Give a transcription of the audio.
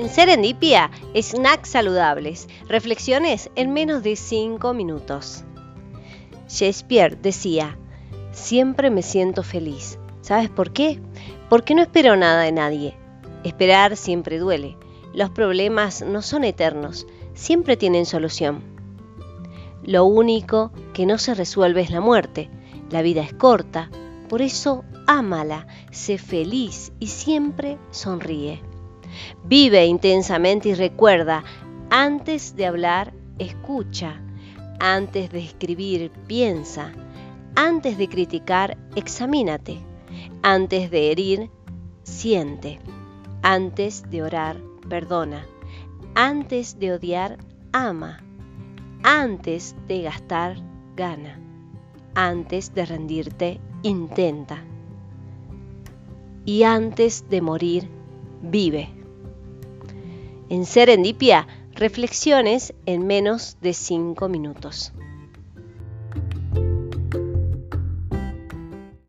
En Serendipia, snacks saludables, reflexiones en menos de 5 minutos. Shakespeare decía, siempre me siento feliz. ¿Sabes por qué? Porque no espero nada de nadie. Esperar siempre duele. Los problemas no son eternos, siempre tienen solución. Lo único que no se resuelve es la muerte. La vida es corta, por eso ámala, sé feliz y siempre sonríe. Vive intensamente y recuerda, antes de hablar, escucha, antes de escribir, piensa, antes de criticar, examínate, antes de herir, siente, antes de orar, perdona, antes de odiar, ama, antes de gastar, gana, antes de rendirte, intenta. Y antes de morir, vive. En Serendipia, reflexiones en menos de 5 minutos.